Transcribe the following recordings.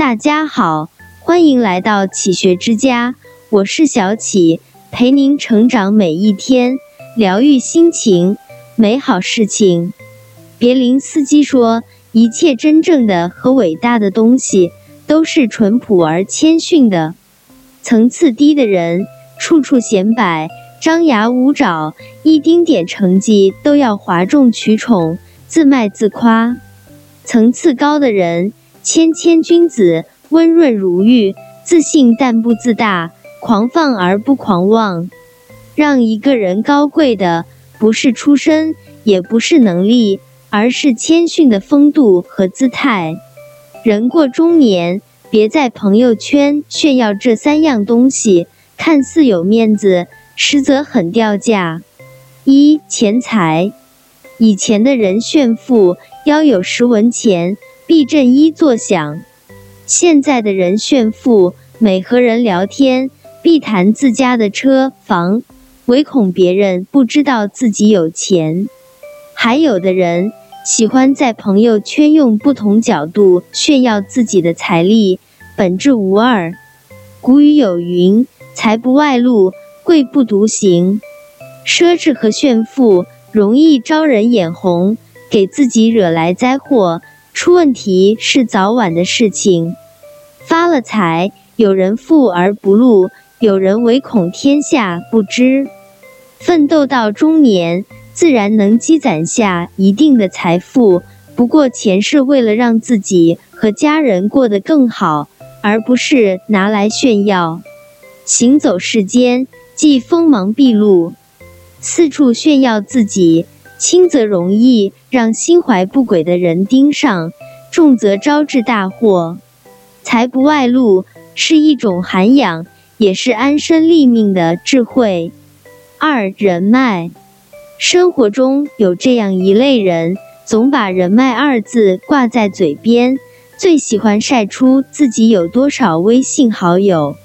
大家好，欢迎来到启学之家，我是小启，陪您成长每一天，疗愈心情，美好事情。别林斯基说：“一切真正的和伟大的东西，都是淳朴而谦逊的。层次低的人，处处显摆，张牙舞爪，一丁点成绩都要哗众取宠，自卖自夸。层次高的人。”谦谦君子，温润如玉，自信但不自大，狂放而不狂妄。让一个人高贵的，不是出身，也不是能力，而是谦逊的风度和姿态。人过中年，别在朋友圈炫耀这三样东西，看似有面子，实则很掉价。一、钱财。以前的人炫富，腰有十文钱。避震一作响，现在的人炫富，每和人聊天必谈自家的车房，唯恐别人不知道自己有钱。还有的人喜欢在朋友圈用不同角度炫耀自己的财力，本质无二。古语有云：“财不外露，贵不独行。”奢侈和炫富容易招人眼红，给自己惹来灾祸。出问题是早晚的事情。发了财，有人富而不露，有人唯恐天下不知。奋斗到中年，自然能积攒下一定的财富。不过，钱是为了让自己和家人过得更好，而不是拿来炫耀。行走世间，既锋芒毕露，四处炫耀自己。轻则容易让心怀不轨的人盯上，重则招致大祸。财不外露是一种涵养，也是安身立命的智慧。二人脉，生活中有这样一类人，总把人脉二字挂在嘴边，最喜欢晒出自己有多少微信好友。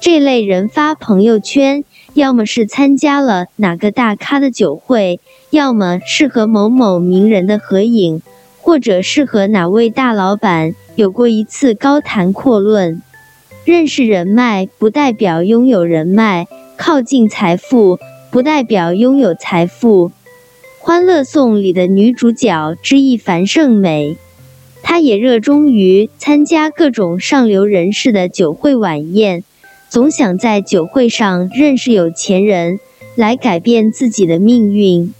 这类人发朋友圈，要么是参加了哪个大咖的酒会。要么是和某某名人的合影，或者是和哪位大老板有过一次高谈阔论。认识人脉不代表拥有人脉，靠近财富不代表拥有财富。《欢乐颂》里的女主角之一樊胜美，她也热衷于参加各种上流人士的酒会晚宴，总想在酒会上认识有钱人，来改变自己的命运。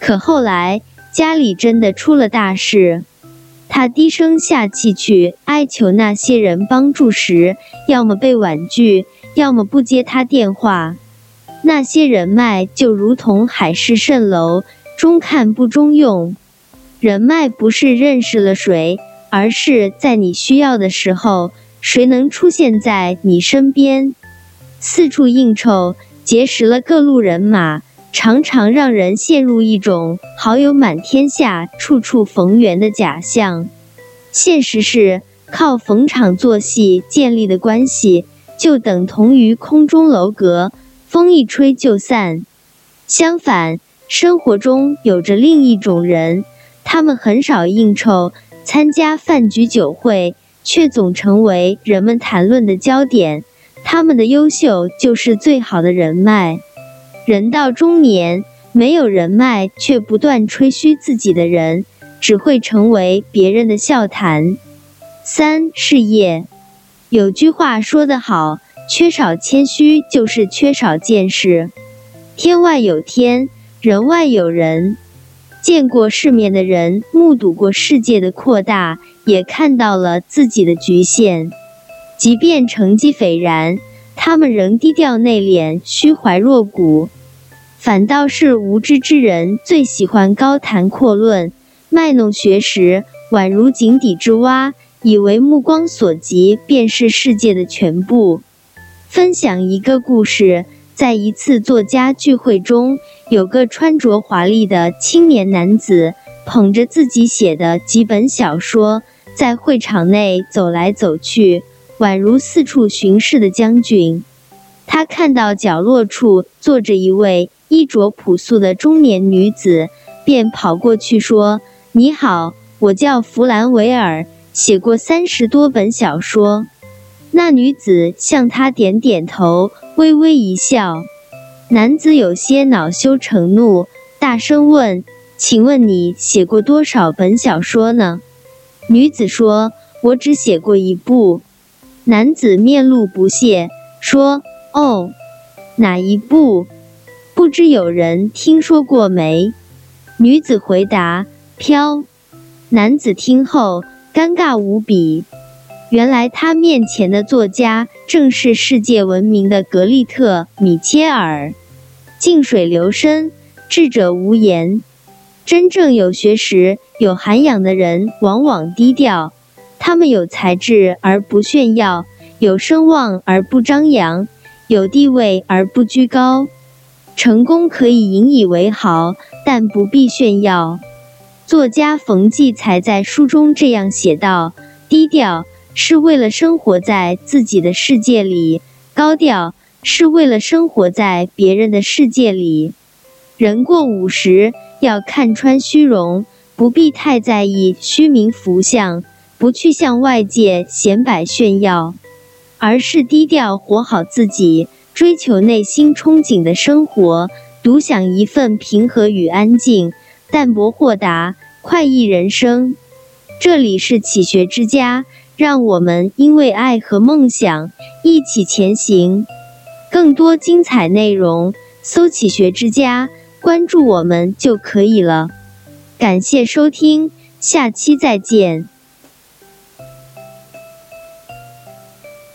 可后来家里真的出了大事，他低声下气去哀求那些人帮助时，要么被婉拒，要么不接他电话。那些人脉就如同海市蜃楼，中看不中用。人脉不是认识了谁，而是在你需要的时候，谁能出现在你身边。四处应酬，结识了各路人马。常常让人陷入一种好友满天下、处处逢源的假象。现实是，靠逢场作戏建立的关系，就等同于空中楼阁，风一吹就散。相反，生活中有着另一种人，他们很少应酬，参加饭局酒会，却总成为人们谈论的焦点。他们的优秀，就是最好的人脉。人到中年，没有人脉却不断吹嘘自己的人，只会成为别人的笑谈。三事业，有句话说得好，缺少谦虚就是缺少见识。天外有天，人外有人。见过世面的人，目睹过世界的扩大，也看到了自己的局限。即便成绩斐然，他们仍低调内敛，虚怀若谷。反倒是无知之人最喜欢高谈阔论，卖弄学识，宛如井底之蛙，以为目光所及便是世界的全部。分享一个故事，在一次作家聚会中，有个穿着华丽的青年男子，捧着自己写的几本小说，在会场内走来走去，宛如四处巡视的将军。他看到角落处坐着一位。衣着朴素的中年女子便跑过去说：“你好，我叫弗兰维尔，写过三十多本小说。那女子向他点点头，微微一笑。男子有些恼羞成怒，大声问：“请问你写过多少本小说呢？”女子说：“我只写过一部。”男子面露不屑，说：“哦，哪一部？不知有人听说过没？”女子回答：“飘。”男子听后尴尬无比。原来他面前的作家正是世界闻名的格丽特·米切尔。静水流深，智者无言。真正有学识、有涵养的人，往往低调。他们有才智而不炫耀，有声望而不张扬，有地位而不居高。成功可以引以为豪，但不必炫耀。作家冯骥才在书中这样写道：“低调。”是为了生活在自己的世界里，高调是为了生活在别人的世界里。人过五十，要看穿虚荣，不必太在意虚名浮相，不去向外界显摆炫耀，而是低调活好自己，追求内心憧憬的生活，独享一份平和与安静，淡泊豁达，快意人生。这里是启学之家。让我们因为爱和梦想一起前行。更多精彩内容，搜“启学之家”，关注我们就可以了。感谢收听，下期再见。